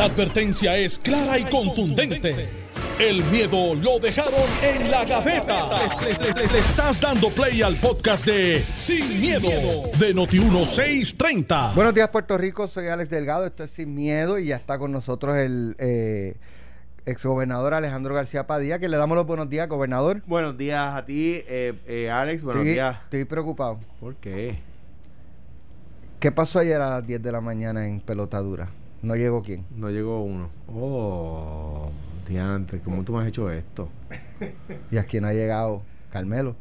La advertencia es clara y contundente. El miedo lo dejaron en la gaveta. Le, le estás dando play al podcast de Sin, miedo, de Noti1630. Buenos días, Puerto Rico. Soy Alex Delgado. Esto es Sin Miedo y ya está con nosotros el eh, exgobernador Alejandro García Padilla, que le damos los buenos días, gobernador. Buenos días a ti, eh, eh, Alex. Buenos estoy, días. Estoy preocupado. ¿Por qué? ¿Qué pasó ayer a las 10 de la mañana en Pelotadura? ¿No llegó quién? No llegó uno. Oh, diante, ¿cómo tú me has hecho esto? ¿Y a quién ha llegado? Carmelo.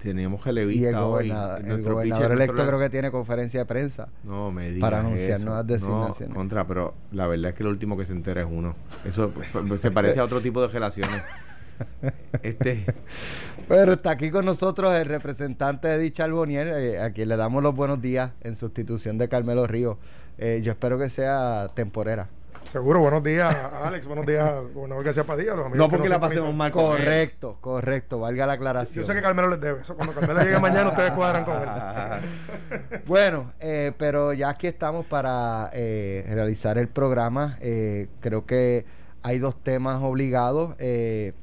Teníamos relevista Y el hoy. gobernador, el gobernador electo nuestro- creo que tiene conferencia de prensa. No, me digas para anunciar eso. nuevas designaciones. No, contra, pero la verdad es que lo último que se entera es uno. Eso pues, se parece a otro tipo de relaciones. Este, Pero está aquí con nosotros el representante de dicha Albonier, eh, a quien le damos los buenos días en sustitución de Carmelo Río. Eh, yo espero que sea temporera. Seguro, buenos días, Alex. buenos días, gobernador García Padilla. Los amigos no que porque la pasemos mal con él. Correcto, correcto, valga la aclaración. Yo sé que Carmelo les debe. Eso cuando Carmelo llegue mañana, ustedes cuadran con él. Bueno, eh, pero ya aquí estamos para eh, realizar el programa. Eh, creo que hay dos temas obligados. Eh,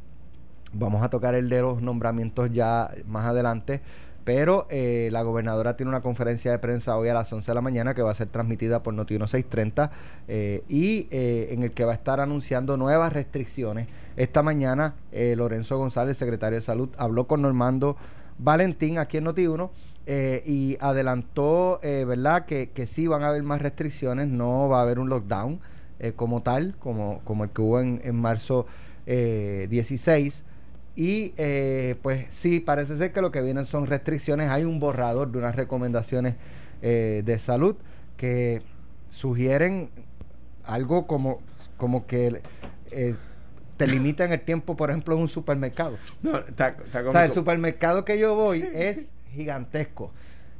vamos a tocar el de los nombramientos ya más adelante. Pero eh, la gobernadora tiene una conferencia de prensa hoy a las 11 de la mañana que va a ser transmitida por Noti 1630 eh, y eh, en el que va a estar anunciando nuevas restricciones. Esta mañana eh, Lorenzo González, secretario de Salud, habló con Normando Valentín aquí en Noti 1 eh, y adelantó, ¿verdad?, que, que sí van a haber más restricciones, no va a haber un lockdown como tal, como, como el que hubo en, en marzo eh, 16. Y eh, pues sí, parece ser que lo que vienen son restricciones. Hay un borrador de unas recomendaciones eh, de salud que sugieren algo como, como que eh, te limitan el tiempo, por ejemplo, en un supermercado. no, está, está O sea, el supermercado que yo voy es gigantesco.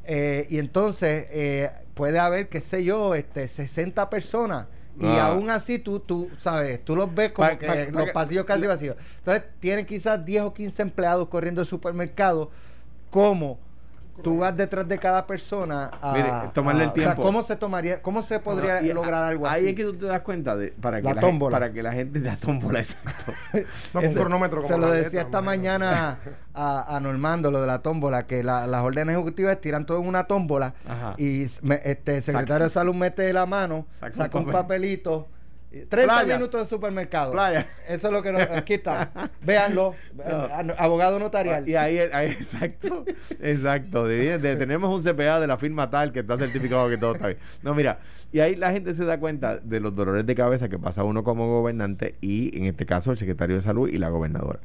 Eh, y entonces eh, puede haber, qué sé yo, este 60 personas. Y Ah. aún así tú, tú, sabes, tú los ves como Pa- que pa- los pa- pasillos casi vacíos. Entonces tienen quizás 10 o 15 empleados corriendo el supermercado. ¿Cómo? Tú vas detrás de cada persona a, Mire, tomarle el a- o sea, tiempo. ¿Cómo se tomaría, cómo se podría No, lograr algo ahí así? es que tú te das cuenta de para que La la, gen- tómbola. para que la gente la tómbola exacto No, con un Ese- cronómetro. Se como lo la decía esta mañana a, a Normando, lo de la tómbola, que la- las órdenes ejecutivas tiran todo en una tómbola Ajá. y me- este, el secretario de salud mete la mano, Saca saca, un un papel. papelito. Y 30 Playa. minutos de supermercado. Playa. Eso es lo que nos, aquí está. Véanlo. No. Abogado notarial. Y ahí, ahí exacto, exacto. de- de- tenemos un CPA de la firma tal que está certificado que todo está bien. No, mira, y ahí la gente se da cuenta de los dolores de cabeza que pasa uno como gobernante y en este caso el secretario de salud y la gobernadora.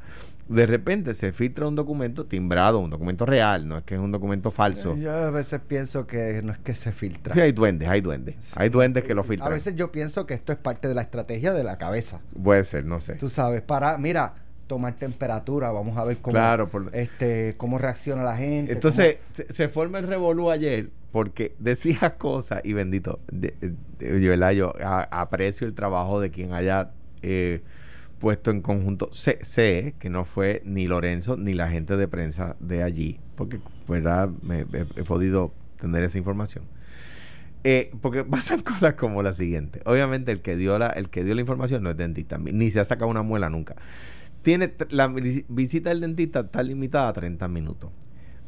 De repente se filtra un documento timbrado, un documento real, no es que es un documento falso. Yo a veces pienso que no es que se filtra. Sí, hay duendes, hay duendes. Hay duendes que lo a filtran. veces yo pienso que esto es parte de la estrategia de la cabeza. Puede ser, no sé. Tú sabes, para, mira, tomar temperatura, vamos a ver cómo, Claro, por- este, cómo reacciona la gente. Entonces se, se forma el revolú ayer porque decía cosas y bendito, de, de- yo, a- aprecio el trabajo de quien haya eh, puesto en conjunto. Sé, que no fue ni Lorenzo ni la gente de prensa de allí, porque ¿verdad? Me, he, podido tener esa información. Eh, porque pasan cosas como la siguiente. Obviamente el que dio la, el que dio la información no es dentista, ni se ha sacado una muela nunca. Tiene la vi- visita del dentista está limitada a 30 minutos.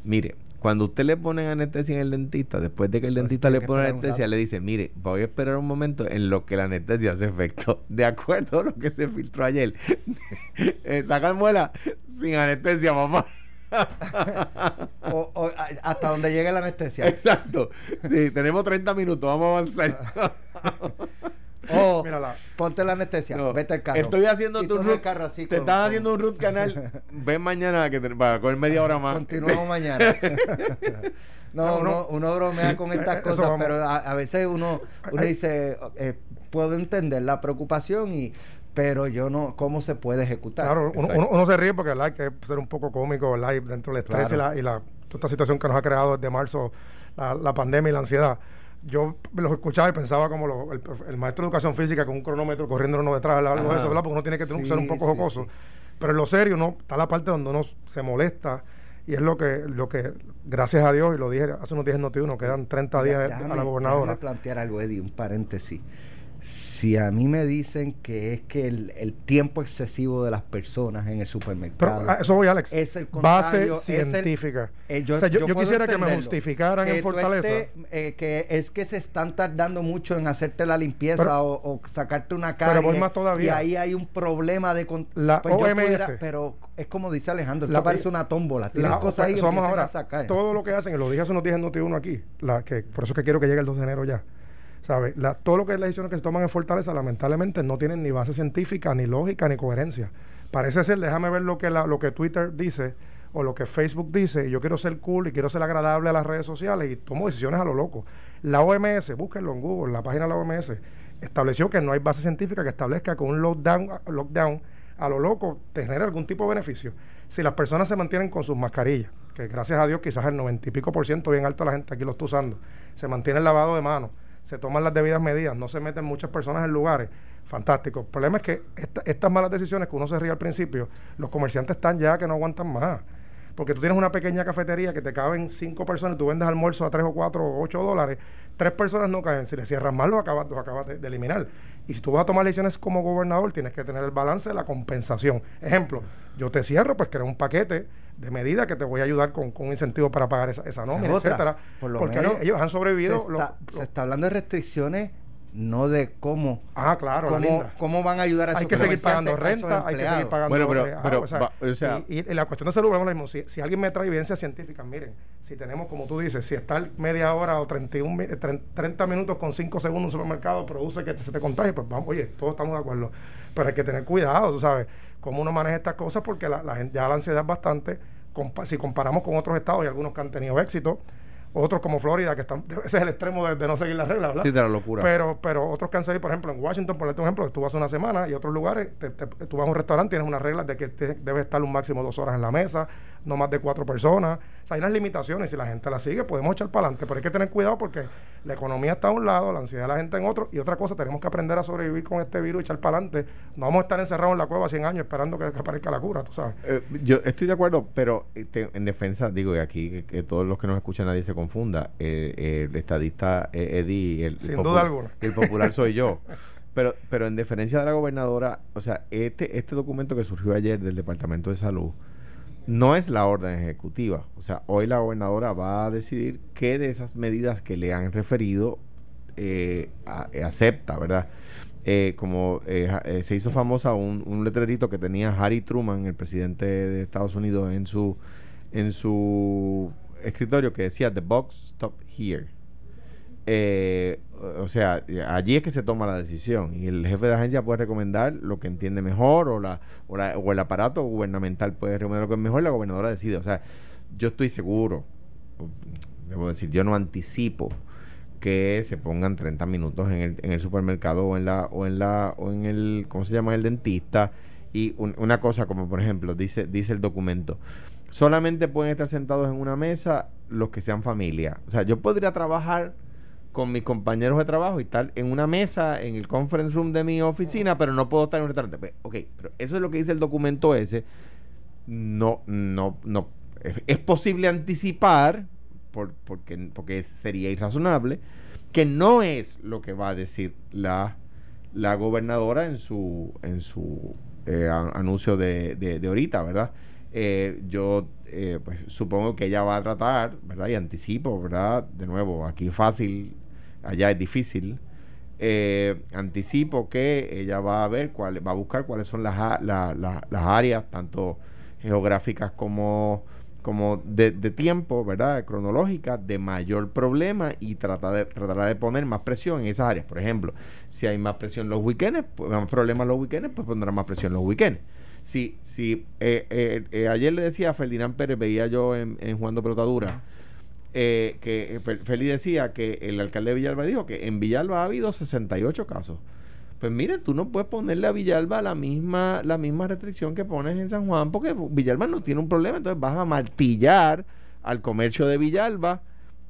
Mire, cuando usted le pone anestesia en el dentista, después de que el Pues dentista le pone anestesia, le dice, mire, voy a esperar un momento en lo que la anestesia hace efecto. De acuerdo a lo que se filtró ayer. eh, sacan muela sin anestesia, papá. O- o, hasta donde llegue la anestesia. Exacto. Sí, tenemos 30 minutos, vamos a avanzar. O Mírala. ponte la anestesia, No, vete al carro. Estoy haciendo Y tu root. carro así te con- haciendo un root canal. Ven mañana que te, para coger media hora más. Continuamos mañana. no, No, uno, no. uno bromea con estas Eso cosas, pero a, a veces uno, uno dice, eh, puedo entender la preocupación y pero yo no, ¿cómo se puede ejecutar? Claro, uno, uno- uno se ríe porque ¿verdad? hay que ser un poco cómico ¿verdad? Y dentro del estrés Claro. y, la, y la- toda esta situación que nos ha creado desde marzo la, la pandemia y la ansiedad. Yo los escuchaba y pensaba como lo- el, el maestro de educación física con un cronómetro corriendo uno detrás, algo de eso, ¿verdad? Porque uno tiene que Sí, ser un poco sí, jocoso. sí. Pero en lo serio, no está la parte donde uno se molesta y es lo que, lo que gracias a Dios, y lo dije hace unos días en Noti1, quedan 30 días Déjame- a la gobernadora. déjame plantear algo, Eddie, un paréntesis. Si a mí me dicen que es que el, tiempo excesivo de las personas en el supermercado. Pero, eso voy, Alex. Es el base científica. Eh, yo, quisiera que me justificaran en Fortaleza. Eh, que es que se están tardando mucho en hacerte la limpieza o, sacarte una cara. Pero voy más todavía. Y ahí hay un problema de. La pues OMS. pero es como dice Alejandro, esto parece una tómbola. Tienen cosas ahí que ahora, a sacar. Todo lo que hacen, y lo dije hace unos días en Noti1 aquí, la, que, por eso es que quiero que llegue el 2 de enero ya Todo lo que es las decisiones que se toman en Fortaleza, lamentablemente, no tienen ni base científica, ni lógica, ni coherencia. Parece ser, déjame ver lo que, lo que Twitter dice o lo que Facebook dice, y yo quiero ser cool y quiero ser agradable a las redes sociales y tomo decisiones a lo loco. La OMS, búsquenlo en Google, la página de la OMS, estableció que no hay base científica que establezca que un lockdown, lockdown a lo loco te genere algún tipo de beneficio. Si las personas se mantienen con sus mascarillas, que gracias a Dios quizás el noventa y pico por ciento bien alto la gente aquí lo está usando, se mantiene el lavado de manos, se toman las debidas medidas, no se meten muchas personas en lugares. Fantástico. El problema es que estas malas decisiones que uno se ríe al principio, los comerciantes están ya que no aguantan más. Porque tú tienes una pequeña cafetería que te caben cinco personas y tú vendes almuerzo a tres o cuatro o ocho dólares, tres personas no caen. Si le cierras mal, lo acabas, acabas de, eliminar. Y si tú vas a tomar decisiones como gobernador, tienes que tener el balance de la compensación. Ejemplo, yo te cierro, pues creo un paquete de medidas que te voy a ayudar con, con un incentivo para pagar esa, esa nómina, etcétera. porque ellos, han sobrevivido. Se está, hablando de restricciones no de cómo. Ah claro cómo, cómo van a ayudar a esos hay que seguir pagando renta hay que seguir pagando bueno pero, eh, pero o sea, y, la cuestión de salud vemos lo mismo. Si, si, alguien me trae evidencia científica miren si tenemos como tú dices si está media hora o 31 30 minutos con 5 segundos en un supermercado produce que se te contagie pues vamos oye todos estamos de acuerdo. Pero hay que tener cuidado tú sabes cómo uno maneja estas cosas porque la, gente, ya la ansiedad es bastante, si comparamos con otros estados y algunos que han tenido éxito, otros como Florida, que están, ese es el extremo de, no seguir las reglas, ¿verdad? Sí, de la locura. Pero, pero otros que han seguido, por ejemplo, en Washington, por ejemplo, tú vas una semana y otros lugares, tú vas a un restaurante, tienes unas reglas de que debes estar un máximo dos horas en la mesa, no más de cuatro personas. O sea, hay unas limitaciones, si la gente las sigue, podemos echar para adelante, pero hay que tener cuidado porque la economía está a un lado, la ansiedad de la gente en otro, y otra cosa, tenemos que aprender a sobrevivir con este virus y echar para adelante. No vamos a estar encerrados en la cueva 100 años esperando que, aparezca la cura, tú sabes. Eh, yo estoy de acuerdo, pero eh, en defensa, digo, y aquí que, todos los que nos escuchan nadie se confunda, el estadista eh, Eddie, el, Sin duda alguna. el popular soy yo. Pero, pero en deferencia de la gobernadora, o sea, este, este documento que surgió ayer del Departamento de Salud, no es la orden ejecutiva. O sea, hoy la gobernadora va a decidir qué de esas medidas que le han referido eh, eh, acepta, ¿verdad? Eh, como se hizo famosa un, un, letrerito que tenía Harry Truman, el presidente de Estados Unidos, en su, en su escritorio que decía The box stop here. Eh, o sea, allí es que se toma la decisión y el jefe de agencia puede recomendar lo que entiende mejor o, la, o, la, o el aparato gubernamental puede recomendar lo que es mejor la gobernadora decide. O sea, yo estoy seguro, debo decir, yo no anticipo que se pongan 30 minutos en el, en el supermercado o en la o en la o en el ¿cómo se llama? el dentista y una cosa como por ejemplo dice dice el documento solamente pueden estar sentados en una mesa los que sean familia. O sea, yo podría trabajar con mis compañeros de trabajo y estar en una mesa en el conference room de mi oficina, pero no puedo estar en un restaurante. Pues, ok, pero eso es lo que dice el documento ese. No, no, no. Es, posible anticipar, por, porque, porque sería irrazonable, que no es lo que va a decir la, la gobernadora en su, en su eh, anuncio de, de, de ahorita, ¿verdad? Eh, yo eh, pues supongo que ella va a tratar, ¿verdad? Y anticipo, ¿verdad? De nuevo, aquí fácil allá es difícil. Eh, anticipo que ella va a ver cuál, va a buscar cuáles son las, las áreas, tanto geográficas como, como de, tiempo, ¿verdad? Cronológicas, de mayor problema y trata de, tratará de poner más presión en esas áreas. Por ejemplo, si hay más presión los weekends, pues, más problemas los weekends, pues pondrá más presión los weekends. Si, si eh, ayer le decía a Ferdinand Pérez, veía yo en, en Jugando Pelotadura, eh, que eh, Feli decía que el alcalde de Villalba dijo que en Villalba ha habido 68 casos. Pues mire, tú no puedes ponerle a Villalba la misma, la misma restricción que pones en San Juan, porque Villalba no tiene un problema, entonces vas a martillar al comercio de Villalba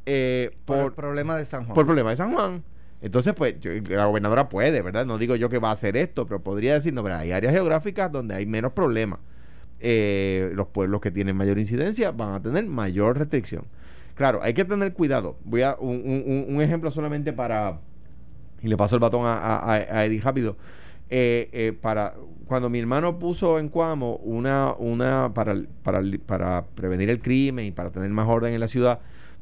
eh, por, el problema de San Juan. Por el problema de San Juan. Entonces, pues, la gobernadora puede, ¿verdad? No digo yo que va a hacer esto, pero podría decir, no, pero hay áreas geográficas donde hay menos problemas. los pueblos que tienen mayor incidencia van a tener mayor restricción. Claro, hay que tener cuidado. Voy a un, un, ejemplo solamente para, y le paso el batón a, Eddie rápido. Eh, eh, para cuando mi hermano puso en Cuamo una, una para, para, para prevenir el crimen y para tener más orden en la ciudad,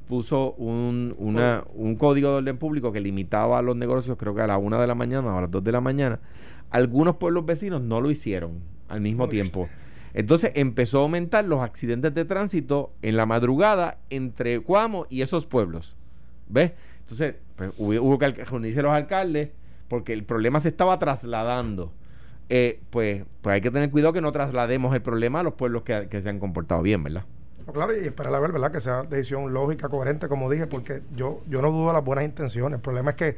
puso un, una, un código de orden público que limitaba los negocios, creo que a la una de la mañana o a las dos de la mañana. Algunos pueblos vecinos no lo hicieron al mismo tiempo. Entonces empezó a aumentar los accidentes de tránsito en la madrugada entre Cuamo y esos pueblos. ¿Ves? Entonces pues, hubo, que reunirse los alcaldes porque el problema se estaba trasladando. Eh, pues, pues hay que tener cuidado que no traslademos el problema a los pueblos que, que se han comportado bien, ¿verdad? Claro, y esperar a ver, ¿verdad? Que sea decisión lógica, coherente, como dije, porque yo, yo no dudo de las buenas intenciones. El problema es que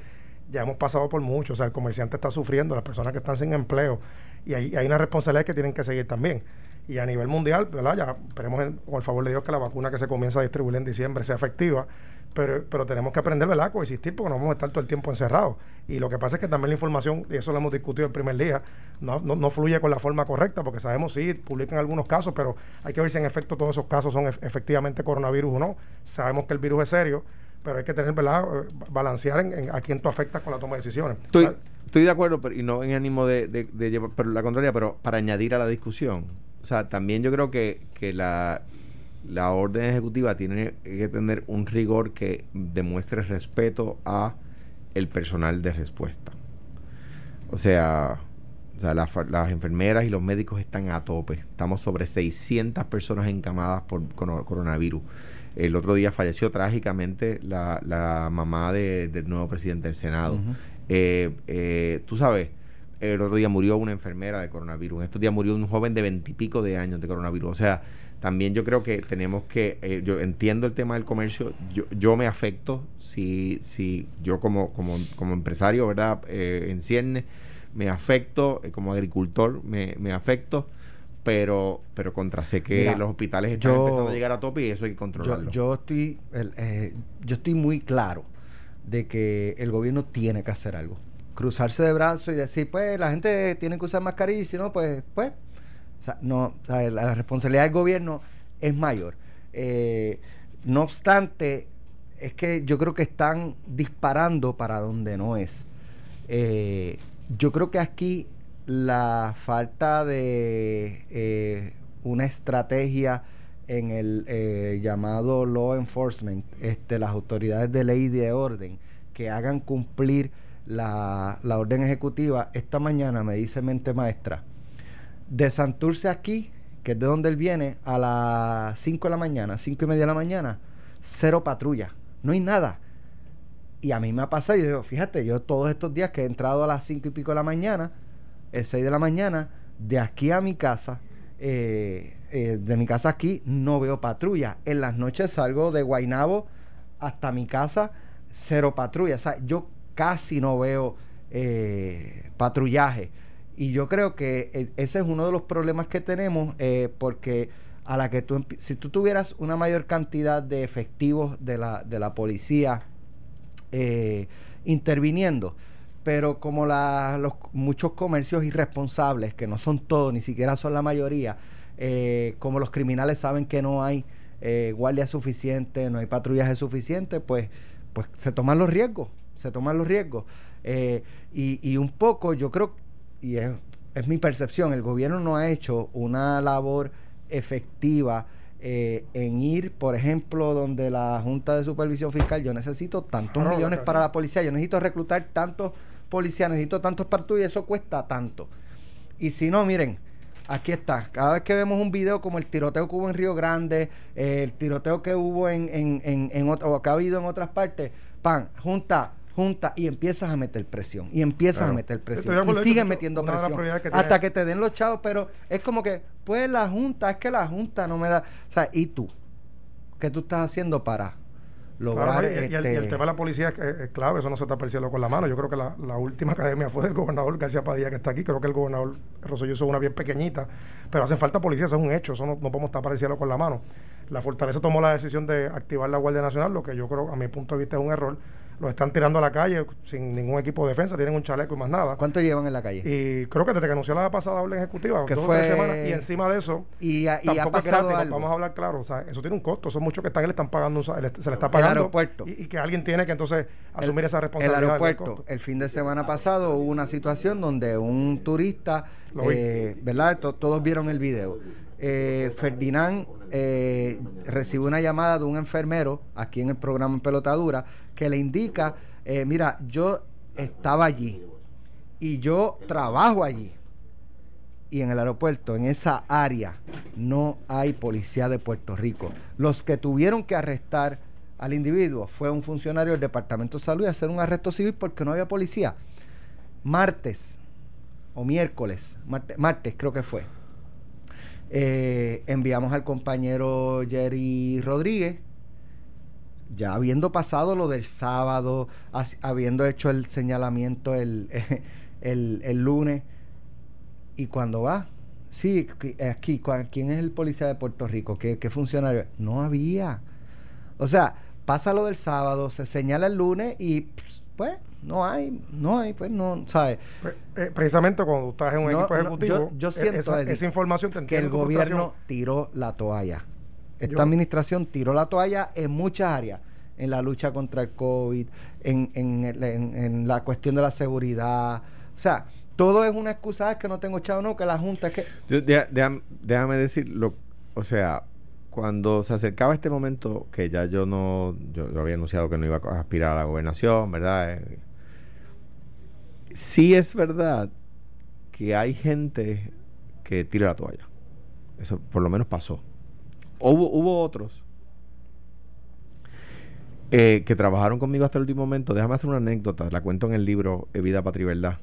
ya hemos pasado por mucho. O sea, el comerciante está sufriendo, las personas que están sin empleo, y hay, hay una responsabilidad que tienen que seguir también. Y a nivel mundial, ¿verdad? Ya esperemos, con el favor de Dios, que la vacuna que se comienza a distribuir en diciembre sea efectiva pero, pero tenemos que aprender, ¿verdad?, coexistir porque no vamos a estar todo el tiempo encerrados. Y lo que pasa es que también la información, y eso lo hemos discutido el primer día, no, no, fluye con la forma correcta, porque sabemos, sí, publican algunos casos, pero hay que ver si en efecto todos esos casos son efectivamente coronavirus o no. Sabemos que el virus es serio, pero hay que tener, ¿verdad?, eh, balancear en, a quién tú afectas con la toma de decisiones. Estoy, estoy de acuerdo, pero, y no en ánimo de, de, llevar pero la contraria, pero para añadir a la discusión. O sea, también yo creo que, que la, la orden ejecutiva tiene que tener un rigor que demuestre respeto a el personal de respuesta. O sea, las enfermeras y los médicos están a tope. Estamos sobre 600 personas encamadas por coronavirus. El otro día falleció trágicamente la, mamá del nuevo presidente del Senado. Eh, eh, tú sabes, el otro día murió una enfermera de coronavirus. Estos días murió un joven de veintipico de años de coronavirus. O sea, también yo creo que tenemos que, eh, yo entiendo el tema del comercio, yo, yo me afecto si, si yo como, como, como empresario, ¿verdad? Eh, en cierne, me afecto, eh, como agricultor, me, me afecto, pero, pero contra sé que los hospitales están empezando a llegar a tope y eso hay que controlarlo. Yo, estoy, yo estoy muy claro de que el gobierno tiene que hacer algo. Cruzarse de brazos y decir, pues la gente tiene que usar mascarilla y si no, pues, pues no, la responsabilidad del gobierno es mayor. Eh, no obstante, es que yo creo que están disparando para donde no es. Eh, yo creo que aquí la falta de eh, una estrategia en el llamado law enforcement, este, las autoridades de ley y de orden, que hagan cumplir la, la orden ejecutiva. Esta mañana me dice mente maestra, de Santurce aquí, que es de donde él viene, a las 5 de la mañana, 5 y media de la mañana, cero patrulla. No hay nada. Y a mí me ha pasado, yo digo, fíjate, yo todos estos días que he entrado a las 5 y pico de la mañana, el 6 de la mañana, de aquí a mi casa, eh, eh, de mi casa aquí, no veo patrulla. En las noches salgo de Guainabo hasta mi casa, cero patrulla. O sea, yo casi no veo eh, patrullaje. Y yo creo que eh, ese es uno de los problemas que tenemos, eh, porque a la que tú, si tú tuvieras una mayor cantidad de efectivos de la, de la policía eh, interviniendo, pero como la, los muchos comercios irresponsables, que no son todos, ni siquiera son la mayoría, como los criminales saben que no hay guardia suficiente, no hay patrullaje suficiente, pues, pues se toman los riesgos, se toman los riesgos. y, y un poco yo creo que y es, mi percepción, el gobierno no ha hecho una labor efectiva eh, en ir, por ejemplo, donde la Junta de Supervisión Fiscal, yo necesito tantos millones para la policía, yo necesito reclutar tantos policías, necesito tantos y eso cuesta tanto. Y si no, miren, aquí está. Cada vez que vemos un video como el tiroteo que hubo en Río Grande, eh, el tiroteo que hubo en, en, en, en o que ha habido en otras partes, pan, junta junta y empiezas a meter presión y empiezas a meter presión y siguen metiendo presión hasta que te den los chavos pero es como que pues la junta es que la junta no me da o sea y tú qué tú estás haciendo para lograr y, el, este tema de la policía es, clave eso no se está percibiendo con la mano. Yo creo que la, última academia fue del gobernador García Padilla que está aquí. Creo que el gobernador Rosselló es una bien pequeñita pero hacen falta policías eso es un hecho eso no, podemos tapar el cielo con la mano. La fortaleza tomó la decisión de activar la Guardia Nacional lo que yo creo a mi punto de vista es un error los están tirando a la calle sin ningún equipo de defensa, tienen un chaleco y más nada. ¿Cuánto llevan en la calle? Y creo que desde que anunció la pasada orden ejecutiva, Que dos o fue- tres semanas, y encima de eso, Y, ha- y ha tampoco es pasado gratis, algo. vamos a hablar claro, o sea, eso tiene un costo, son muchos que están, le están pagando, se le está El pagando. aeropuerto. Y, y que alguien tiene que entonces asumir esa el responsabilidad. del aeropuerto, el fin de semana pasado hubo una situación donde un turista, eh, ¿verdad? To- todos vieron el video. Eh, Ferdinand eh, recibe una llamada de un enfermero aquí en el programa en Pelotadura que le indica, eh, mira, yo estaba allí y yo trabajo allí. Y en el aeropuerto, en esa área, no hay policía de Puerto Rico. Los que tuvieron que arrestar al individuo fue un funcionario del Departamento de Salud y hacer un arresto civil porque no había policía. Martes o miércoles, marte- martes creo que fue, eh, enviamos al compañero Jerry Rodríguez, ya habiendo pasado lo del sábado, habiendo hecho el señalamiento el, el, el lunes, y cuando va, sí, aquí, ¿quién es el policía de Puerto Rico? ¿Qué, qué funcionario? No había. O sea, pasa lo del sábado, se señala el lunes y pues no hay, no hay, pues no, ¿sabes? Pre- eh, precisamente cuando tú estás en un No, equipo no, ejecutivo, yo- yo eh, siento, esa, información te que el gobierno tiró la toalla. Esta Yo- administración tiró la toalla en muchas áreas, en la lucha contra el COVID, en, en, en- en la cuestión de la seguridad. O sea, todo es una excusa, "Ah, es que no tengo chavo, no, que la Junta, es que... Yo- déjame decir, lo, o sea, cuando se acercaba este momento, que ya yo no, yo, yo había anunciado que no iba a aspirar a la gobernación, ¿verdad? Eh, sí es verdad que hay gente que tira la toalla. Eso por lo menos pasó. Hubo, hubo otros eh, que trabajaron conmigo hasta el último momento. Déjame hacer una anécdota, la cuento en el libro eh, Vida, Patria y Verdad.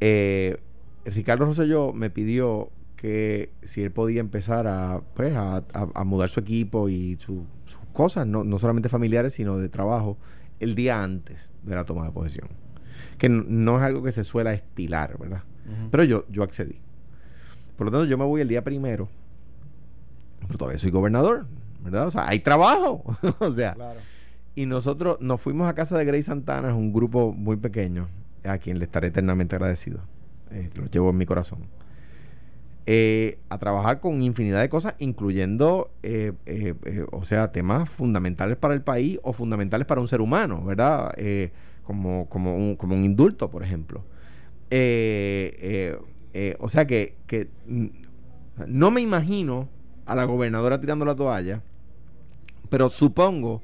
Eh, Ricardo Rosselló me pidió que si él podía empezar a, pues, a mudar su equipo y su- sus cosas, no, no solamente familiares, sino de trabajo, el día antes de la toma de posesión. Que no es algo que se suele estilar, ¿verdad? Pero yo, yo accedí. Por lo tanto, yo me voy el día primero. Pero todavía soy gobernador, ¿verdad? O sea, hay trabajo. o sea, Claro. y nosotros nos fuimos a casa de Grey Santana, es un grupo muy pequeño, a quien le estaré eternamente agradecido. Eh, lo llevo en mi corazón. Eh, a trabajar con infinidad de cosas, incluyendo, eh, o sea, temas fundamentales para el país o fundamentales para un ser humano, ¿verdad? Como, como, un, como un indulto, por ejemplo. Eh, eh, eh, o sea que, que mm, no me imagino a la gobernadora tirando la toalla, pero supongo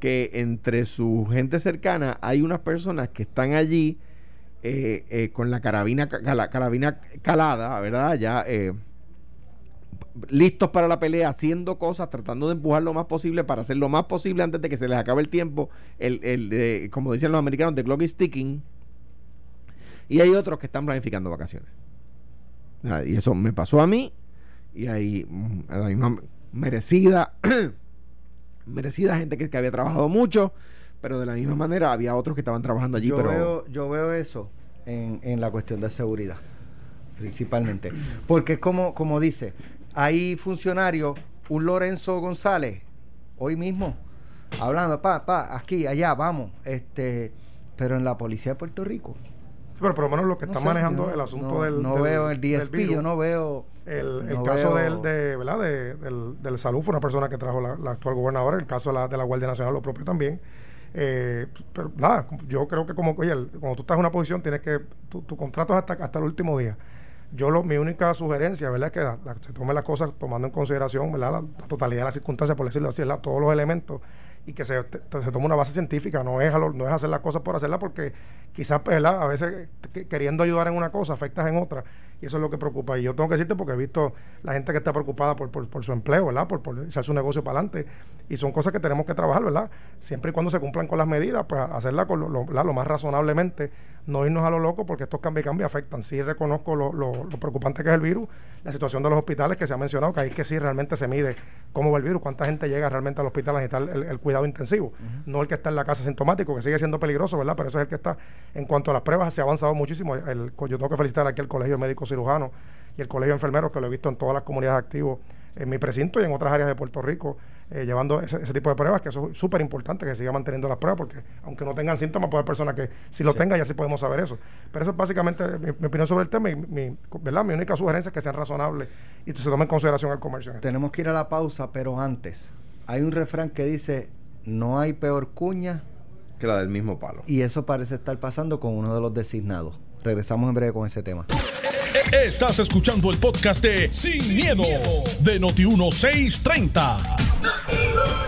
que entre su gente cercana hay unas personas que están allí eh, eh, con la carabina, ca- cala- carabina calada, ¿verdad? Ya eh, listos para la pelea, haciendo cosas, tratando de empujar lo más posible para hacer lo más posible antes de que se les acabe el tiempo. El, el, eh, como dicen los americanos, the clock is ticking. Y hay otros que están planificando vacaciones. Y eso me pasó a mí. Y hay mm, a la misma merecida, merecida gente que, que había trabajado mucho. Pero de la misma manera había otros que estaban trabajando allí. yo, pero veo, yo veo eso en, en la cuestión de seguridad, principalmente. Porque es como, como dice, hay funcionarios, un Lorenzo González, hoy mismo, hablando, pa, pa, aquí, allá, vamos, este, pero en la policía de Puerto Rico. Pero por lo menos lo que no está sé, manejando yo el asunto no, del. No del- veo el DSP, virus. yo no veo. El, el no caso veo- del, de, ¿verdad? De, del, del salud fue una persona que trajo la, la actual gobernadora, el caso de la, de la Guardia Nacional lo propio también. Eh, pero nada, yo creo que como, oye, el- cuando tú estás en una posición tienes que, tu, tu contrato es hasta, hasta el último día. Yo lo, mi única sugerencia, ¿verdad? Es que la- la- se tomen las cosas tomando en consideración, ¿verdad? La, totalidad de las circunstancias, por decirlo así. Todos los elementos y que se, se tome una base científica, no es, no es hacer las cosas por hacerlas porque quizás, ¿verdad? A veces que- queriendo ayudar en una cosa afectas en otra y eso es lo que preocupa. Y yo tengo que decirte porque he visto la gente que está preocupada por, por, por su empleo, ¿verdad? Por, por echar su negocio para adelante. Y son cosas que tenemos que trabajar, ¿verdad? Siempre y cuando se cumplan con las medidas, pues hacerlas con lo, lo- ¿verdad? lo más razonablemente, no irnos a lo loco porque estos cambios y cambios afectan. Sí reconozco lo, lo- preocupante que es el virus, la situación de los hospitales que se ha mencionado, que ahí que sí realmente se mide cómo va el virus, cuánta gente llega realmente al hospital a necesitar el, el cuidado intensivo, no el que está en la casa sintomático, que sigue siendo peligroso, ¿verdad? Pero eso es el que está. En cuanto a las pruebas, se ha avanzado muchísimo. El- yo tengo que felicitar aquí al Colegio de Médicos Cirujanos y el Colegio de Enfermeros, que lo he visto en todas las comunidades activos en mi precinto y en otras áreas de Puerto Rico, eh, llevando ese, tipo de pruebas, que eso es súper importante, que siga manteniendo las pruebas, porque aunque no tengan síntomas, puede haber personas que si lo tengan, ya sí podemos saber eso. Pero eso es básicamente mi, opinión sobre el tema y mi, ¿verdad? mi única sugerencia es que sean razonables y se tomen en consideración el comercio. Tenemos que ir a la pausa, pero antes, hay un refrán que dice, no hay peor cuña que la del mismo palo. Y eso parece estar pasando con uno de los designados. Regresamos en breve con ese tema. Estás escuchando el podcast de Sin, miedo, de Noti1630.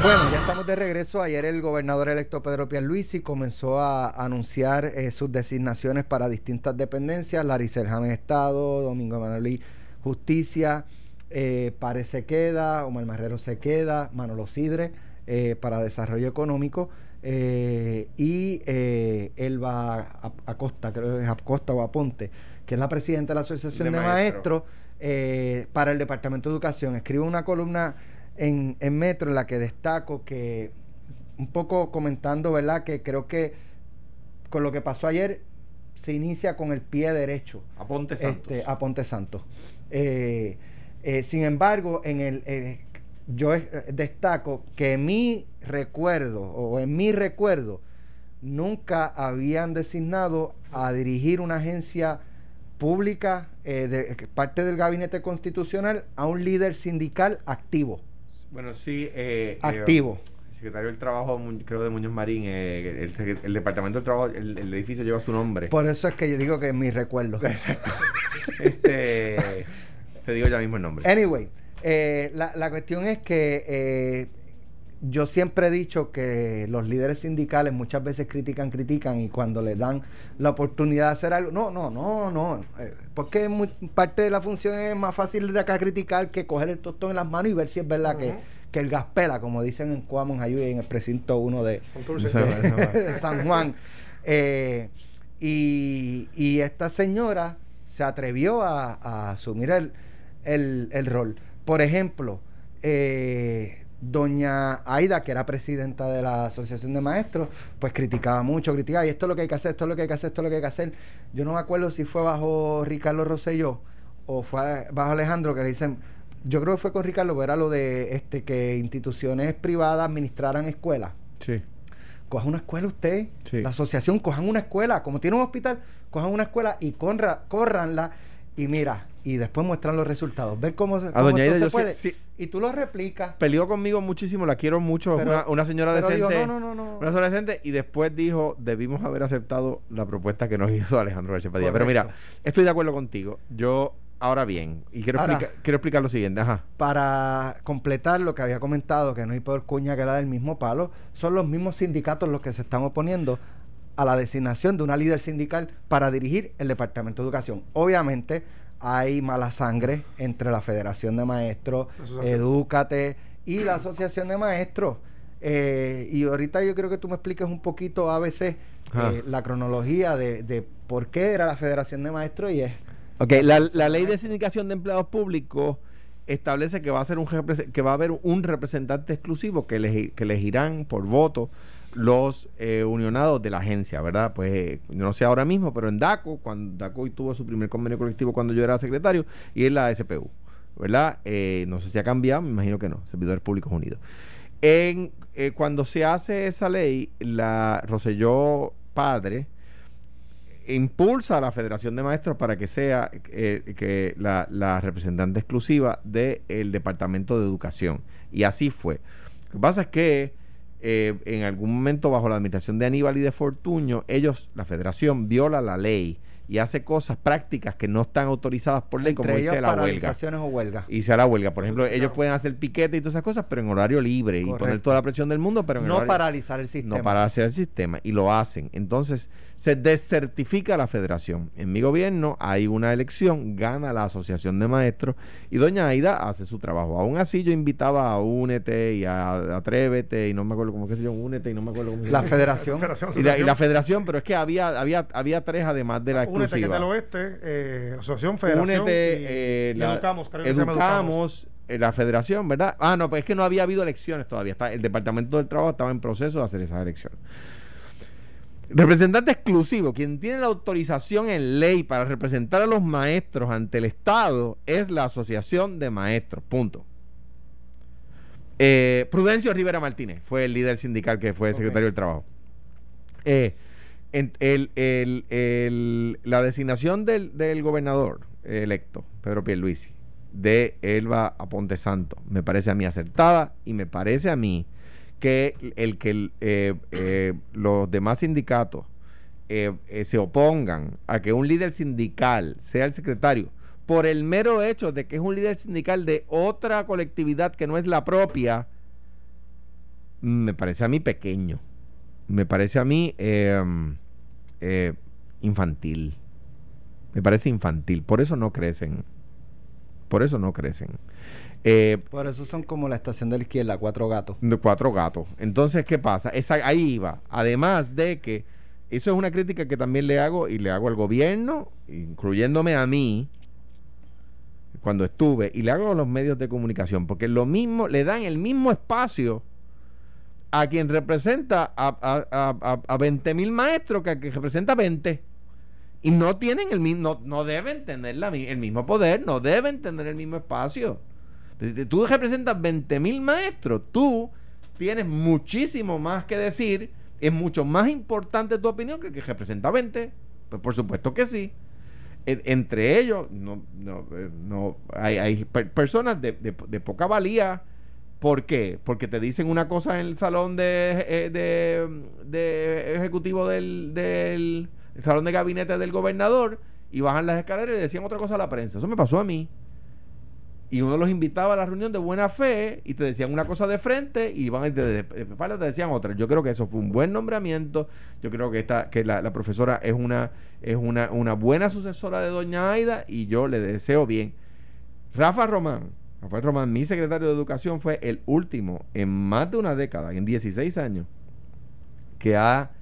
Bueno, ya estamos de regreso. Ayer el gobernador electo Pedro Pierluisi comenzó a anunciar eh, sus designaciones para distintas dependencias. Laricel James Estado, Domingo Emanuel Justicia, eh, Párez se queda, Omar Marrero se queda, Manolo Sidre eh, para Desarrollo Económico. Eh, y eh, Elba Acosta, creo que es Acosta o Aponte, que es la presidenta de la Asociación de, Maestros, eh, para el Departamento de Educación. Escribo una columna en, en, Metro en la que destaco que, un poco comentando, ¿verdad? Que creo que con lo que pasó ayer se inicia con el pie derecho. Aponte Santos. Este, Aponte Santos. Eh, sin embargo, en el yo eh, destaco que en mi recuerdo o en mi recuerdo nunca habían designado a dirigir una agencia pública eh, de parte del gabinete constitucional a un líder sindical activo. Bueno, sí. Eh, activo. el secretario del Trabajo, creo de Muñoz Marín, el, Departamento del Trabajo, el, edificio lleva su nombre. Por eso es que yo digo que en mi recuerdo. Exacto. este, te digo ya mismo el nombre. Anyway, eh, la, la, cuestión es que eh, yo siempre he dicho que los líderes sindicales muchas veces critican, critican y cuando les dan la oportunidad de hacer algo, no, no, no, no, eh, porque parte de la función es más fácil de acá criticar que coger el tostón en las manos y ver si es verdad que, que, el gas pela, como dicen en Cuamon y en el precinto 1 de, San Juan. y, y, esta señora se atrevió a, a asumir el, el, el rol. Por ejemplo, eh, doña Aida, que era presidenta de la Asociación de Maestros, pues criticaba mucho, criticaba, y esto es lo que hay que hacer, esto es lo que hay que hacer, esto es lo que hay que hacer. Yo no me acuerdo si fue bajo Ricardo Rosselló o fue bajo Alejandro, que le dicen, yo creo que fue con Ricardo, pero era lo de este que instituciones privadas administraran escuelas. Sí. Cojan una escuela usted, la asociación, cojan una escuela, como tiene un hospital, cojan una escuela y corra, córranla y mira, y después muestran los resultados. Ven cómo, cómo se puede. y tú lo replicas. Peleó conmigo muchísimo, la quiero mucho, una, señora decente. no, no, no, Una señora decente y después dijo, debimos haber aceptado la propuesta que nos hizo Alejandro Echepadilla. Pero mira, estoy de acuerdo contigo. Yo, ahora bien, y quiero, explicar, quiero explicar lo siguiente. Ajá. Para completar lo que había comentado, que no hay peor cuña que la del mismo palo, son los mismos sindicatos los que se están oponiendo a la designación de una líder sindical para dirigir el Departamento de Educación. Obviamente hay mala sangre entre la Federación de Maestros, Edúcate y la Asociación de Maestros. Eh, y ahorita yo creo que tú me expliques un poquito a veces eh, la cronología de, por qué era la Federación de Maestros y es... Ok, la, ley de sindicación de empleados públicos establece que va a ser un que va a haber un representante exclusivo que, que elegirán por voto los eh, unionados de la agencia, ¿verdad? Pues eh, no sé ahora mismo, pero en DACO, cuando DACO tuvo su primer convenio colectivo cuando yo era secretario, y en la SPU, ¿verdad? Eh, no sé si ha cambiado, me imagino que no, Servidores Públicos Unidos. En, cuando se hace esa ley, la Roselló Padre impulsa a la Federación de Maestros para que sea que la, la, representante exclusiva del Departamento de Educación. Y así fue. Lo que pasa es que eh, en algún momento bajo la administración de Aníbal y de Fortuño, ellos, la federación, viola la ley y hace cosas prácticas que no están autorizadas por ley, como dice la huelga. O huelga. Y se la huelga. Por ejemplo, ellos pueden hacer piquete y todas esas cosas, pero en horario libre y poner toda la presión del mundo, pero en no paralizar el sistema. No paralizar el sistema. Y lo hacen. Entonces, se descertifica la federación. En mi gobierno hay una elección, gana la asociación de maestros y doña Aida hace su trabajo. Aún así yo invitaba a Únete y a Atrévete y no me acuerdo cómo que se llama Únete y no me acuerdo cómo se La federación. y, la, federación, pero es que había había había tres además de la Únete que del oeste, eh, Asociación Federación Únete, eh, la, Educamos, creo que se llama Educamos eh, la federación, ¿verdad? Ah, no, pues es que no había habido elecciones todavía. Está, el Departamento del Trabajo estaba en proceso de hacer esas elecciones. Representante exclusivo, quien tiene la autorización en ley para representar a los maestros ante el Estado es la Asociación de Maestros. Punto. Eh, Prudencio Rivera Martínez fue el líder sindical que fue secretario del Trabajo. Eh, la designación del, del, gobernador electo, Pedro Pierluisi, de Elba a Ponte Santo, me parece a mí acertada y me parece a mí que el que eh, eh, los demás sindicatos eh, se opongan a que un líder sindical sea el secretario por el mero hecho de que es un líder sindical de otra colectividad que no es la propia, me parece a mí pequeño. Me parece a mí em, infantil. Me parece infantil. Por eso no crecen. Por eso no crecen. Eh, Por eso son como la estación de la izquierda, cuatro gatos. Cuatro gatos. Entonces, ¿qué pasa? Esa, ahí iba. Además de que eso es una crítica que también le hago y le hago al gobierno, incluyéndome a mí, cuando estuve, y le hago a los medios de comunicación, porque lo mismo, le dan el mismo espacio a quien representa a, a, a, 20 mil maestros que a quien representa 20. Y no tienen el mismo, no, deben tener la, el mismo poder, no deben tener el mismo espacio. Tú representas 20 mil maestros, tú tienes muchísimo más que decir, es mucho más importante tu opinión que el que representa 20. Pues por supuesto que sí. entre ellos, no, no, eh, no hay, hay personas de, de, poca valía. ¿Por qué? Porque te dicen una cosa en el salón de, eh, de, de ejecutivo del, del salón de gabinete del gobernador y bajan las escaleras y decían otra cosa a la prensa. Eso me pasó a mí y uno los invitaba a la reunión de buena fe y te decían una cosa de frente y iban de, te decían otra. Yo creo que eso fue un buen nombramiento. Yo creo que esta que la, profesora es una es una, una buena sucesora de doña Aida y yo le deseo bien. Rafa Román, Rafael Román, mi secretario de Educación fue el último en más de una década, en 16 años, que ha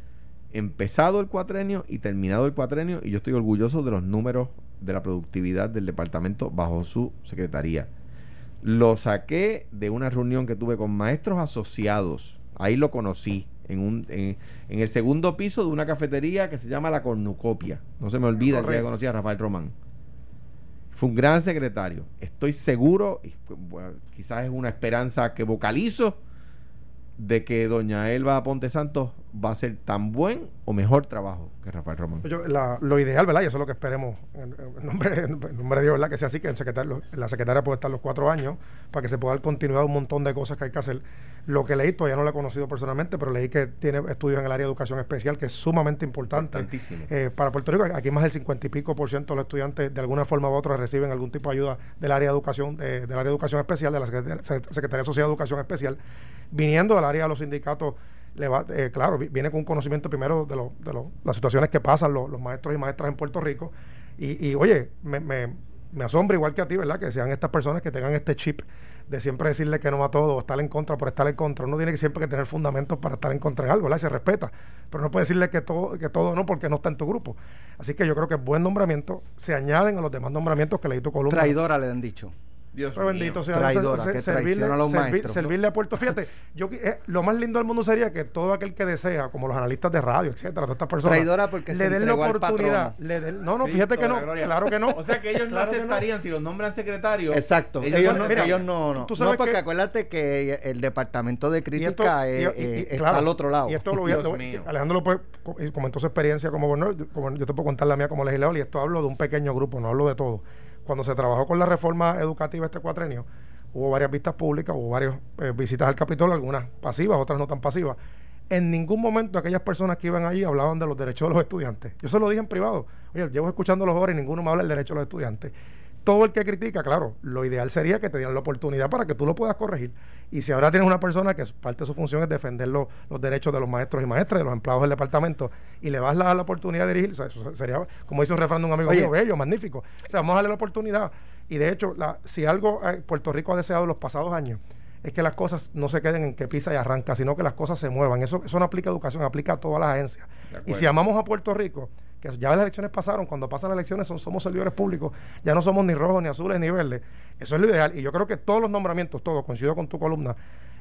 empezado el cuatrenio y terminado el cuatrenio y yo estoy orgulloso de los números de la productividad del departamento bajo su secretaría. Lo saqué de una reunión que tuve con maestros asociados. Ahí lo conocí, en, un, en, el segundo piso de una cafetería que se llama La Cornucopia. No se me olvida que conocí a Rafael Román. Fue un gran secretario. Estoy seguro, y, quizás es una esperanza que vocalizo, de que doña Elba Ponte Santos va a hacer tan buen o mejor trabajo que Rafael Román. lo ideal, ¿verdad? Y eso es lo que esperemos. En, nombre, nombre, de Dios, ¿verdad? Que sea así, que el secretario, la secretaria puede estar los cuatro años para que se pueda dar continuidad a un montón de cosas que hay que hacer. Lo que leí, todavía no lo he conocido personalmente, pero leí que tiene estudios en el área de educación especial, que es sumamente importante eh, para Puerto Rico. Aquí más del cincuenta y pico por ciento de los estudiantes, de alguna forma u otra, reciben algún tipo de ayuda del área de educación, del área de educación especial, de la Secretaría, Social de Educación Especial, viniendo del área de los sindicatos le va, eh, claro, viene con un conocimiento primero de, lo, de lo, las situaciones que pasan los, maestros y maestras en Puerto Rico. Y, y oye, me, me, me, asombra igual que a ti, ¿verdad? Que sean estas personas que tengan este chip de siempre decirle que no a todo o estar en contra por estar en contra. Uno tiene que siempre que tener fundamentos para estar en contra de algo, ¿verdad? Y se respeta. Pero no puede decirle que todo, que todo no porque no está en tu grupo. Así que yo creo que buen nombramiento. Se añaden a los demás nombramientos que leí tu columna. Traidora le han dicho. Dios bendito sea Traidora, que servirle, a los servirle a Puerto. Fíjate, yo, eh, lo más lindo del mundo sería que todo aquel que desea, como los analistas de radio, etcétera, todas estas personas, Traidora porque le den la oportunidad. Le den, no, no, fíjate que no. Claro que no. O sea que ellos no aceptarían si los nombran secretarios. Exacto. Ellos, no, ellos no, no. no, porque acuérdate que el departamento de crítica está al otro lado. Y esto lo voy a, Alejandro lo comentó su experiencia como gobernador, como yo te puedo contar la mía como legislador, y esto hablo de un pequeño grupo, no hablo de todo cuando se trabajó con la reforma educativa este cuatrenio, hubo varias vistas públicas, hubo varias eh, visitas al Capitolio, algunas pasivas, otras no tan pasivas. En ningún momento aquellas personas que iban allí hablaban de los derechos de los estudiantes. Yo se lo dije en privado. Oye, llevo escuchando los jóvenes y ninguno me habla del derecho de los estudiantes todo el que critica, claro, lo ideal sería que te dieran la oportunidad para que tú lo puedas corregir. Y si ahora tienes una persona que parte de su función es defender los derechos de los maestros y maestras, de los empleados del departamento, y le vas a dar la oportunidad de dirigir, eso sería, como dice un refrán de un amigo mío, bello, magnífico. O sea, vamos a darle la oportunidad. Y de hecho, la, si algo eh, Puerto Rico ha deseado en los pasados años, es que las cosas no se queden en que pisa y arranca, sino que las cosas se muevan. Eso, eso no aplica a educación, aplica a todas las agencias. Y si amamos a Puerto Rico, que ya las elecciones pasaron, cuando pasan las elecciones somos servidores públicos, ya no somos ni rojos, ni azules, ni verdes. Eso es lo ideal. Y yo creo que todos los nombramientos, todos, coincido con tu columna,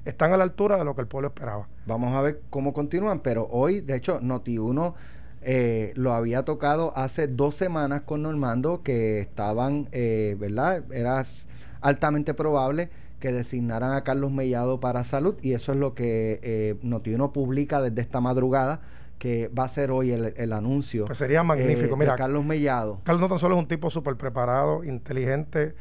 están a la altura de lo que el pueblo esperaba. Vamos a ver cómo continúan, pero hoy, de hecho, Noti1 eh, lo había tocado hace dos semanas con Normando, que estaban, eh, ¿verdad? Era altamente probable que designaran a Carlos Mellado para salud y eso es lo que eh, Notiuno publica desde esta madrugada que va a ser hoy el, anuncio. Pues sería magnífico. Eh, Mira, Carlos Mellado. Carlos no tan solo es un tipo súper preparado, inteligente.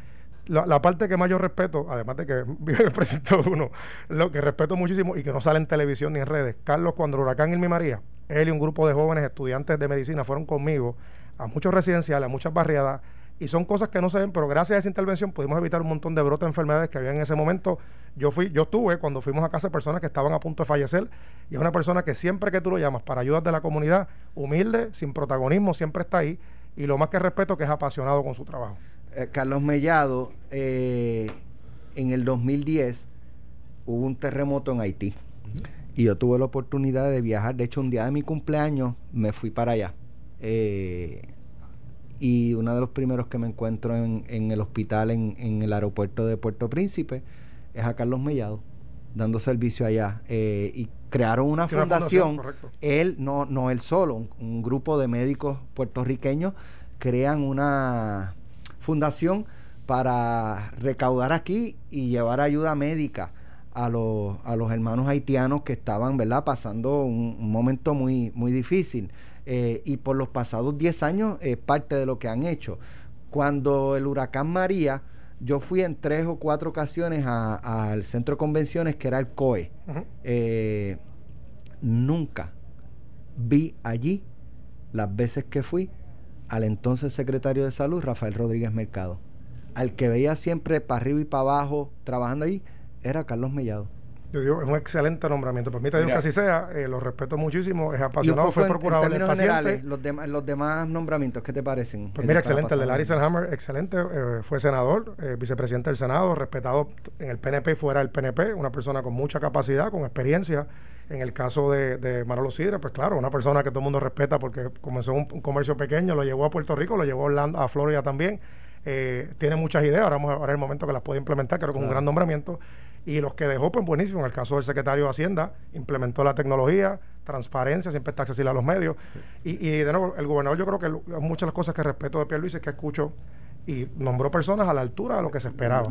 La, parte que más yo respeto, además de que el precinto uno, lo que respeto muchísimo y que no sale en televisión ni en redes, Carlos, cuando el huracán Irma María, él y un grupo de jóvenes estudiantes de medicina fueron conmigo a muchos residenciales, a muchas barriadas, y son cosas que no se ven, pero gracias a esa intervención pudimos evitar un montón de brotes de enfermedades que había en ese momento. Yo fui, yo estuve cuando fuimos a casa de personas que estaban a punto de fallecer y es una persona que siempre que tú lo llamas para ayudar de la comunidad, humilde, sin protagonismo, siempre está ahí y lo más que respeto que es apasionado con su trabajo. Eh, Carlos Mellado, eh, en el 2010 hubo un terremoto en Haití y yo tuve la oportunidad de viajar, de hecho un día de mi cumpleaños me fui para allá. Eh, y uno de los primeros que me encuentro en, el hospital en, el aeropuerto de Puerto Príncipe es a Carlos Mellado dando servicio allá. Eh, y crearon una fundación, él no no él solo un, grupo de médicos puertorriqueños crean una fundación para recaudar aquí y llevar ayuda médica a los, a los hermanos haitianos que estaban verdad pasando un, un momento muy muy difícil eh, y por los pasados 10 años es parte de lo que han hecho. Cuando el huracán María, yo fui en tres o cuatro ocasiones al centro de convenciones que era el COE. Eh, nunca vi allí, las veces que fui, al entonces secretario de salud, Rafael Rodríguez Mercado. Al que veía siempre para arriba y para abajo trabajando ahí, era Carlos Mellado. Yo digo, es un excelente nombramiento. Permítame que así sea, eh, lo respeto muchísimo, es apasionado, fue procurador en del paciente. Los, los demás nombramientos, ¿qué te parecen? Pues mira, excelente, el de Larry Selhammer, excelente, eh, fue senador, eh, vicepresidente del Senado, respetado en el PNP y fuera del PNP, una persona con mucha capacidad, con experiencia. En el caso de, de Manolo Sidre, pues claro, una persona que todo el mundo respeta porque comenzó un, un comercio pequeño, lo llevó a Puerto Rico, lo llevó a, Orlando, a Florida también. tiene muchas ideas, ahora, vamos a, ahora es el momento que las puede implementar, creo que es un gran nombramiento y los que dejó, pues buenísimo. En el caso del secretario de Hacienda, implementó la tecnología, transparencia, siempre está accesible a los medios. Y, y de nuevo, el gobernador, yo creo que muchas de las cosas que respeto de Pierre Luis es que escucho y nombró personas a la altura de lo que se esperaba.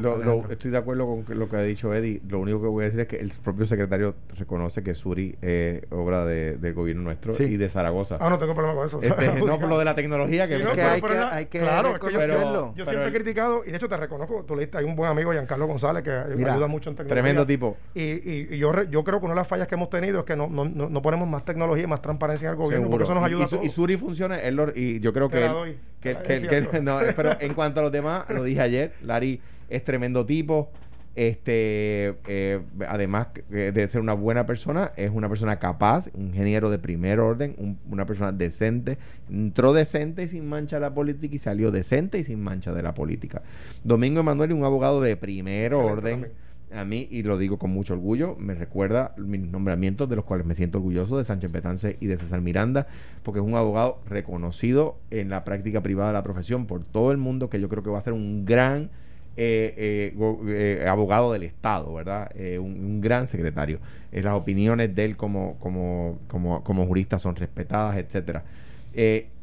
estoy de acuerdo con lo que ha dicho Eddie. Lo único que voy a decir es que el propio secretario reconoce que Suri es obra del gobierno nuestro y de Zaragoza. Ah, no tengo problema con eso. Este, no por lo de la tecnología, que, hay, que hay, que Claro, es que yo, yo siempre he criticado, y de hecho te reconozco, tú leíste, hay un buen amigo, Giancarlo González, que ayuda mucho en tecnología. Tremendo tipo. Y, y, yo, yo creo que una de las fallas que hemos tenido es que no, no, no, ponemos más tecnología y más transparencia en el gobierno, porque eso nos ayuda y, a Y Suri funciona, y yo creo que... que, que, no, pero en cuanto a los demás, dije ayer, Larry es tremendo tipo. Este, eh, además de ser una buena persona, es una persona capaz, un ingeniero de primer orden, una persona decente. Entró decente y sin mancha de la política y salió decente y sin mancha de la política. Domingo Emanuel, un abogado de primer orden. A mí, y lo digo con mucho orgullo, me recuerda mis nombramientos de los cuales me siento orgulloso de Sánchez Betance y de César Miranda, porque es un abogado reconocido en la práctica privada de la profesión por todo el mundo, que yo creo que va a ser un gran eh, eh, eh, abogado del Estado, ¿verdad? Un, gran secretario. las opiniones de él como, como, como, como jurista son respetadas, etcétera.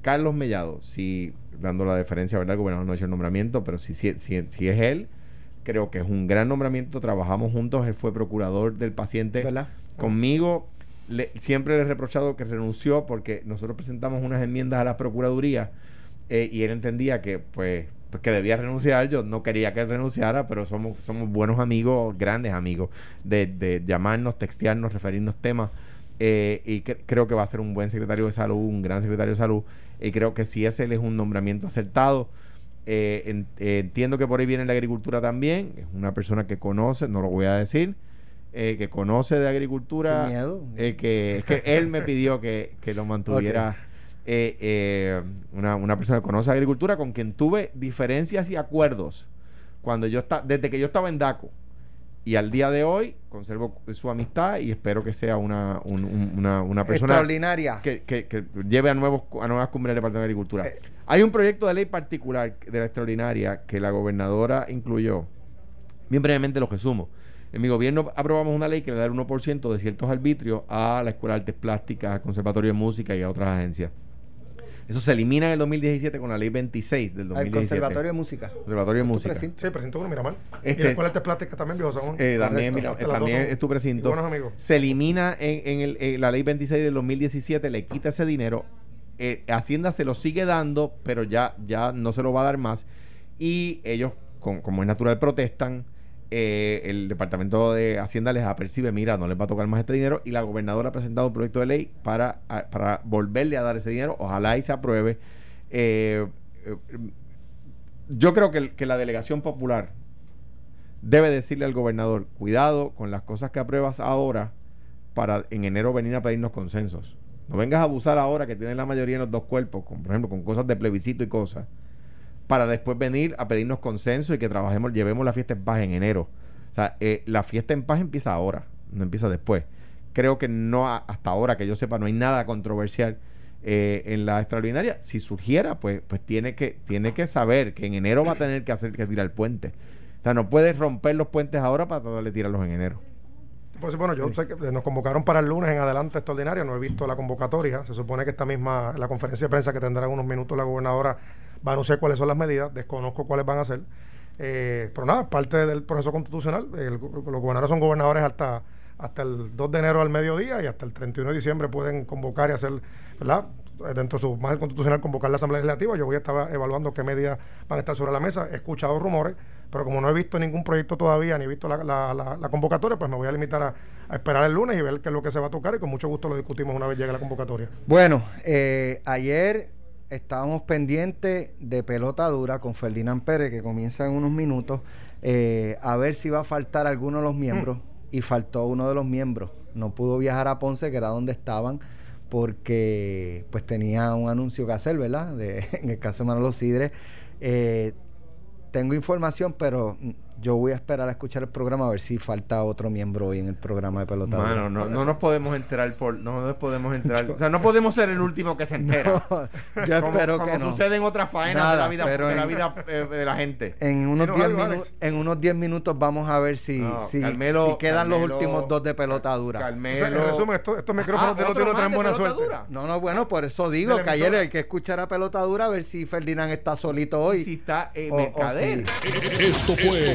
Carlos Mellado, si dando la deferencia, ¿verdad? El gobernador no ha hecho el nombramiento, pero si, si, si es él creo que es un gran nombramiento, trabajamos juntos, él fue procurador del paciente conmigo. siempre le he reprochado que renunció porque nosotros presentamos unas enmiendas a la Procuraduría eh, y él entendía que pues, pues, que debía renunciar. Yo no quería que él renunciara, pero somos, somos buenos amigos, grandes amigos, de, llamarnos, textearnos, referirnos temas. Eh, y creo que va a ser un buen secretario de salud, un gran secretario de salud. Y creo que si ese es un nombramiento acertado, eh, eh, entiendo que por ahí viene la agricultura también. Es una persona que conoce, no lo voy a decir, eh, que conoce de agricultura. que, que él me pidió que, lo mantuviera. Una, una, persona que conoce agricultura con quien tuve diferencias y acuerdos cuando yo está, desde que yo estaba en DACO y al día de hoy conservo su amistad y espero que sea una, una, una persona extraordinaria que, que, lleve a nuevos a nuevas cumbres del Departamento de Agricultura. Hay un proyecto de ley particular de la extraordinaria que la gobernadora incluyó. Bien brevemente lo resumo. En mi gobierno aprobamos una ley que le da el 1% de ciertos arbitrios a la Escuela de Artes Plásticas, al Conservatorio de Música y a otras agencias. Eso se elimina en el 2017 con la ley 26 del 2017. El Conservatorio de Música. Conservatorio de Música. Sí, precinto uno, Miramar. Este y la Escuela de Plástica también, Viejo Sagún. Eh, también, mira, también son- es tu precinto. buenos amigos. Se elimina en, en el- en la ley 26 del 2017, le quita ese dinero. eh, Hacienda se lo sigue dando, pero ya, ya no se lo va a dar más. Y ellos, con- como es natural, protestan. Eh, el Departamento de Hacienda les apercibe, mira, no les va a tocar más este dinero. Y la gobernadora ha presentado un proyecto de ley para, para volverle a dar ese dinero. Ojalá y se apruebe. Eh, eh, yo creo que, que la delegación popular debe decirle al gobernador, cuidado con las cosas que apruebas ahora para en enero venir a pedirnos consensos. No vengas a abusar ahora que tienen la mayoría en los dos cuerpos, con, por ejemplo, con cosas de plebiscito y cosas, para después venir a pedirnos consenso y que trabajemos, llevemos la fiesta en paz en enero. O sea, eh, la fiesta en paz empieza ahora, no empieza después. Creo que no ha- hasta ahora que yo sepa no hay nada controversial eh, en la extraordinaria. Si surgiera, pues, pues tiene que tiene que saber que en enero va a tener que hacer que tirar el puente. O sea, no puedes romper los puentes ahora para tratar de tirarlos en enero. Pues bueno, yo sé que nos convocaron para el lunes en adelante extraordinario, no he visto la convocatoria. Se supone que esta misma, la conferencia de prensa que tendrá en unos minutos la gobernadora va a anunciar cuáles son las medidas, desconozco cuáles van a ser. Eh, pero nada, parte del proceso constitucional, los gobernadores son gobernadores hasta, hasta el 2 de enero al mediodía y hasta el 31 de diciembre pueden convocar y hacer, ¿verdad? Dentro de su margen constitucional, convocar la Asamblea Legislativa. Yo voy a estar evaluando qué medidas van a estar sobre la mesa. He escuchado rumores, pero como no he visto ningún proyecto todavía, ni he visto la, la- convocatoria, pues me voy a limitar a, a esperar el lunes y ver qué es lo que se va a tocar y con mucho gusto lo discutimos una vez llegue la convocatoria. Bueno, eh, ayer estábamos pendientes de pelota dura con Ferdinand Pérez, que comienza en unos minutos, eh, a ver si va a faltar alguno de los miembros. Y faltó uno de los miembros. No pudo viajar a Ponce, que era donde estaban, porque pues tenía un anuncio que hacer, ¿verdad? De, en el caso de Manolo Sidre. Eh, tengo información, pero mm, yo voy a esperar a escuchar el programa a ver si falta otro miembro hoy en el programa de pelota. Mano, no, no nos podemos enterar por, no nos podemos enterar, o sea, no podemos ser el último que se entera. No, yo como, espero como que no. sucede en otras faenas Nada, de la vida, pero de la, en- vida eh, de la gente. En unos Dinos 10 algo, minu- Alex. en unos 10 minutos vamos a ver si, No, si, Carmelo- si quedan los últimos dos de pelota dura. O sea, Carmelo. en resumen, estos, estos micrófonos Ah, tienen más de buena suerte. dura. No, no, bueno, por eso digo la que ayer hay que escuchar a pelota dura a ver si Ferdinand está solito hoy. si está eh, o- o mercader. si- Esto fue,